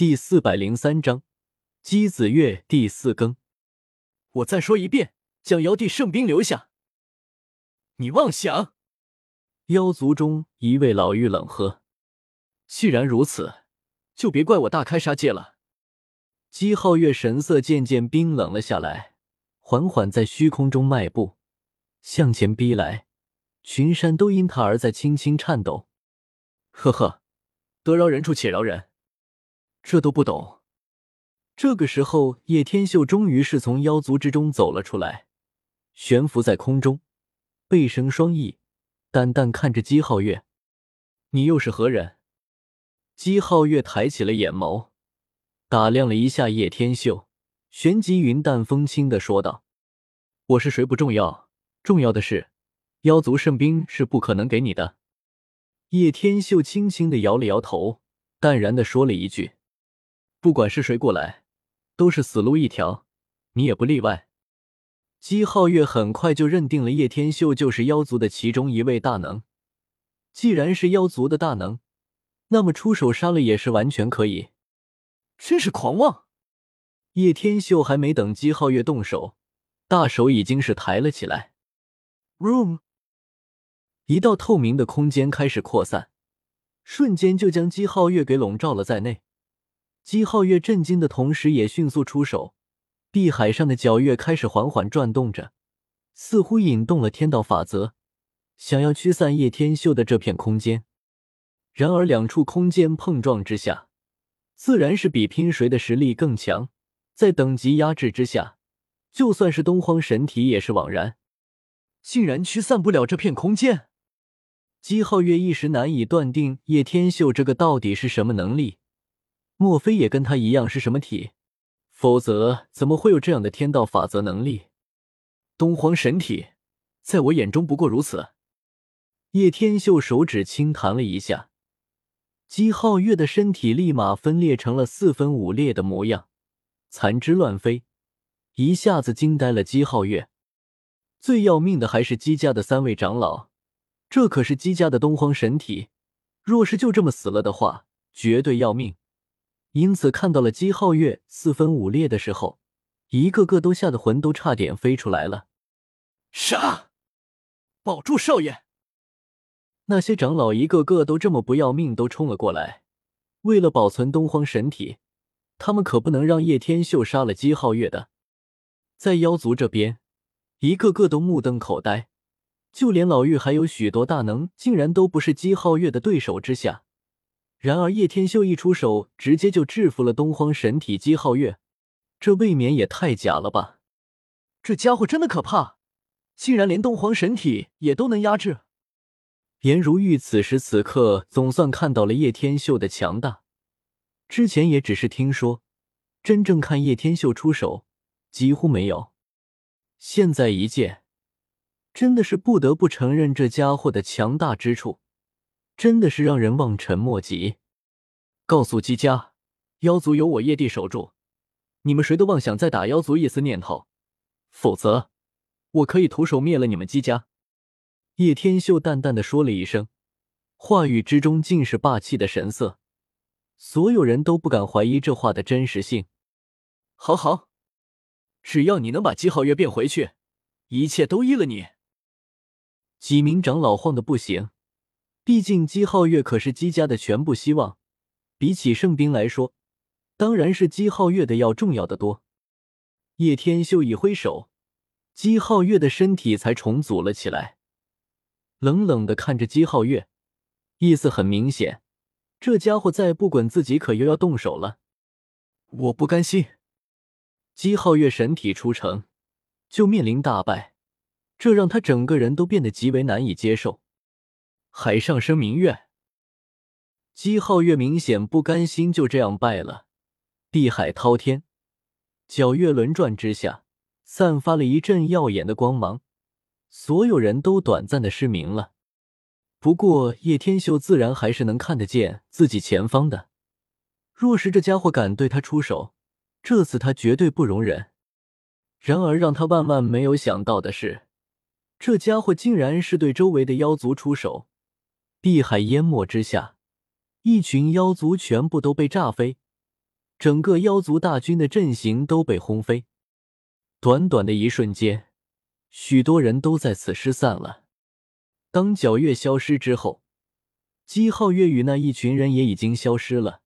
第四百零三章，姬子月第四更。我再说一遍，将妖帝圣兵留下。你妄想！妖族中一位老妪冷喝：“既然如此，就别怪我大开杀戒了。”姬皓月神色渐渐冰冷了下来，缓缓在虚空中迈步，向前逼来，群山都因他而在轻轻颤抖。呵呵，得饶人处且饶人。这都不懂。这个时候，叶天秀终于是从妖族之中走了出来，悬浮在空中，背生双翼，淡淡看着姬皓月：“你又是何人？”姬皓月抬起了眼眸，打量了一下叶天秀，旋即云淡风轻的说道：“我是谁不重要，重要的是，妖族圣兵是不可能给你的。”叶天秀轻轻的摇了摇头，淡然的说了一句。不管是谁过来，都是死路一条，你也不例外。姬皓月很快就认定了叶天秀就是妖族的其中一位大能。既然是妖族的大能，那么出手杀了也是完全可以。真是狂妄！叶天秀还没等姬皓月动手，大手已经是抬了起来。Room，一道透明的空间开始扩散，瞬间就将姬皓月给笼罩了在内。姬皓月震惊的同时，也迅速出手，碧海上的皎月开始缓缓转动着，似乎引动了天道法则，想要驱散叶天秀的这片空间。然而，两处空间碰撞之下，自然是比拼谁的实力更强。在等级压制之下，就算是东荒神体也是枉然，竟然驱散不了这片空间。姬皓月一时难以断定叶天秀这个到底是什么能力。莫非也跟他一样是什么体？否则怎么会有这样的天道法则能力？东皇神体，在我眼中不过如此。叶天秀手指轻弹了一下，姬皓月的身体立马分裂成了四分五裂的模样，残肢乱飞，一下子惊呆了姬皓月。最要命的还是姬家的三位长老，这可是姬家的东荒神体，若是就这么死了的话，绝对要命。因此，看到了姬皓月四分五裂的时候，一个个都吓得魂都差点飞出来了。杀！保住少爷！那些长老一个个都这么不要命，都冲了过来。为了保存东荒神体，他们可不能让叶天秀杀了姬皓月的。在妖族这边，一个个都目瞪口呆，就连老妪还有许多大能，竟然都不是姬皓月的对手之下。然而叶天秀一出手，直接就制服了东荒神体姬皓月，这未免也太假了吧！这家伙真的可怕，竟然连东荒神体也都能压制。颜如玉此时此刻总算看到了叶天秀的强大，之前也只是听说，真正看叶天秀出手几乎没有。现在一见，真的是不得不承认这家伙的强大之处。真的是让人望尘莫及。告诉姬家，妖族有我叶帝守住，你们谁都妄想再打妖族一丝念头，否则我可以徒手灭了你们姬家。叶天秀淡淡的说了一声，话语之中尽是霸气的神色，所有人都不敢怀疑这话的真实性。好好，只要你能把姬皓月变回去，一切都依了你。几名长老慌的不行。毕竟姬皓月可是姬家的全部希望，比起圣兵来说，当然是姬皓月的要重要的多。叶天秀一挥手，姬皓月的身体才重组了起来，冷冷的看着姬皓月，意思很明显，这家伙再不滚，自己可又要动手了。我不甘心，姬皓月神体出城就面临大败，这让他整个人都变得极为难以接受。海上生明月，姬皓月明显不甘心就这样败了。碧海滔天，皎月轮转之下，散发了一阵耀眼的光芒，所有人都短暂的失明了。不过叶天秀自然还是能看得见自己前方的。若是这家伙敢对他出手，这次他绝对不容忍。然而让他万万没有想到的是，这家伙竟然是对周围的妖族出手。碧海淹没之下，一群妖族全部都被炸飞，整个妖族大军的阵型都被轰飞。短短的一瞬间，许多人都在此失散了。当皎月消失之后，姬皓月与那一群人也已经消失了。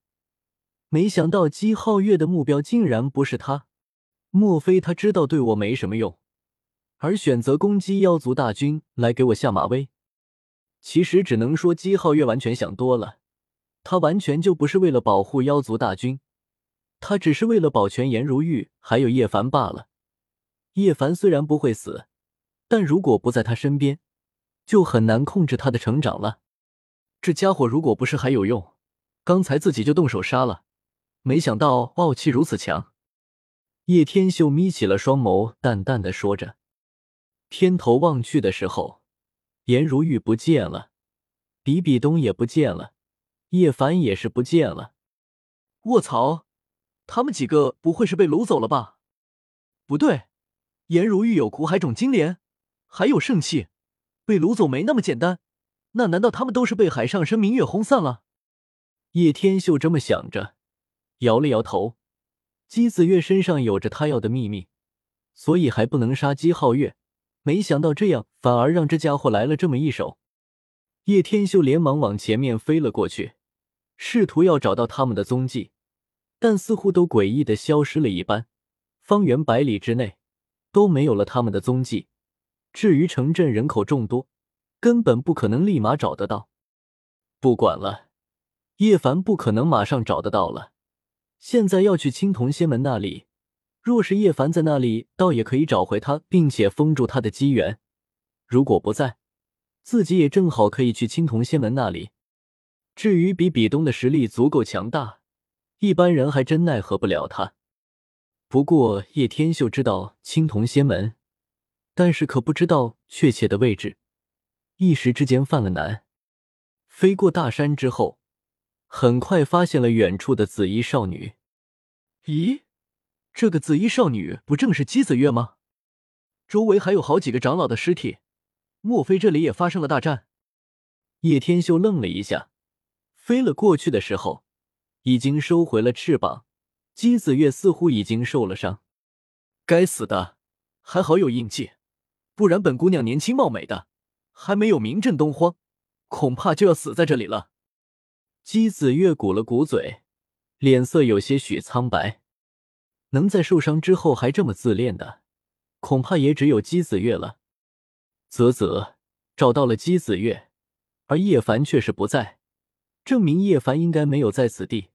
没想到姬皓月的目标竟然不是他，莫非他知道对我没什么用，而选择攻击妖族大军来给我下马威？其实只能说姬皓月完全想多了，他完全就不是为了保护妖族大军，他只是为了保全颜如玉还有叶凡罢了。叶凡虽然不会死，但如果不在他身边，就很难控制他的成长了。这家伙如果不是还有用，刚才自己就动手杀了。没想到傲气如此强。叶天秀眯起了双眸，淡淡的说着。偏头望去的时候。颜如玉不见了，比比东也不见了，叶凡也是不见了。卧槽，他们几个不会是被掳走了吧？不对，颜如玉有苦海种金莲，还有圣器，被掳走没那么简单。那难道他们都是被海上生明月轰散了？叶天秀这么想着，摇了摇头。姬子月身上有着他要的秘密，所以还不能杀姬皓月。没想到这样反而让这家伙来了这么一手，叶天秀连忙往前面飞了过去，试图要找到他们的踪迹，但似乎都诡异的消失了一般，方圆百里之内都没有了他们的踪迹。至于城镇人口众多，根本不可能立马找得到。不管了，叶凡不可能马上找得到了，现在要去青铜仙门那里。若是叶凡在那里，倒也可以找回他，并且封住他的机缘。如果不在，自己也正好可以去青铜仙门那里。至于比比东的实力足够强大，一般人还真奈何不了他。不过叶天秀知道青铜仙门，但是可不知道确切的位置，一时之间犯了难。飞过大山之后，很快发现了远处的紫衣少女。咦？这个紫衣少女不正是姬子月吗？周围还有好几个长老的尸体，莫非这里也发生了大战？叶天秀愣了一下，飞了过去的时候，已经收回了翅膀。姬子月似乎已经受了伤。该死的，还好有印记，不然本姑娘年轻貌美的，还没有名震东荒，恐怕就要死在这里了。姬子月鼓了鼓嘴，脸色有些许苍白。能在受伤之后还这么自恋的，恐怕也只有姬子月了。啧啧，找到了姬子月，而叶凡却是不在，证明叶凡应该没有在此地。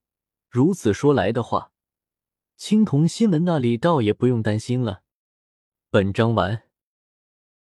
如此说来的话，青铜西门那里倒也不用担心了。本章完。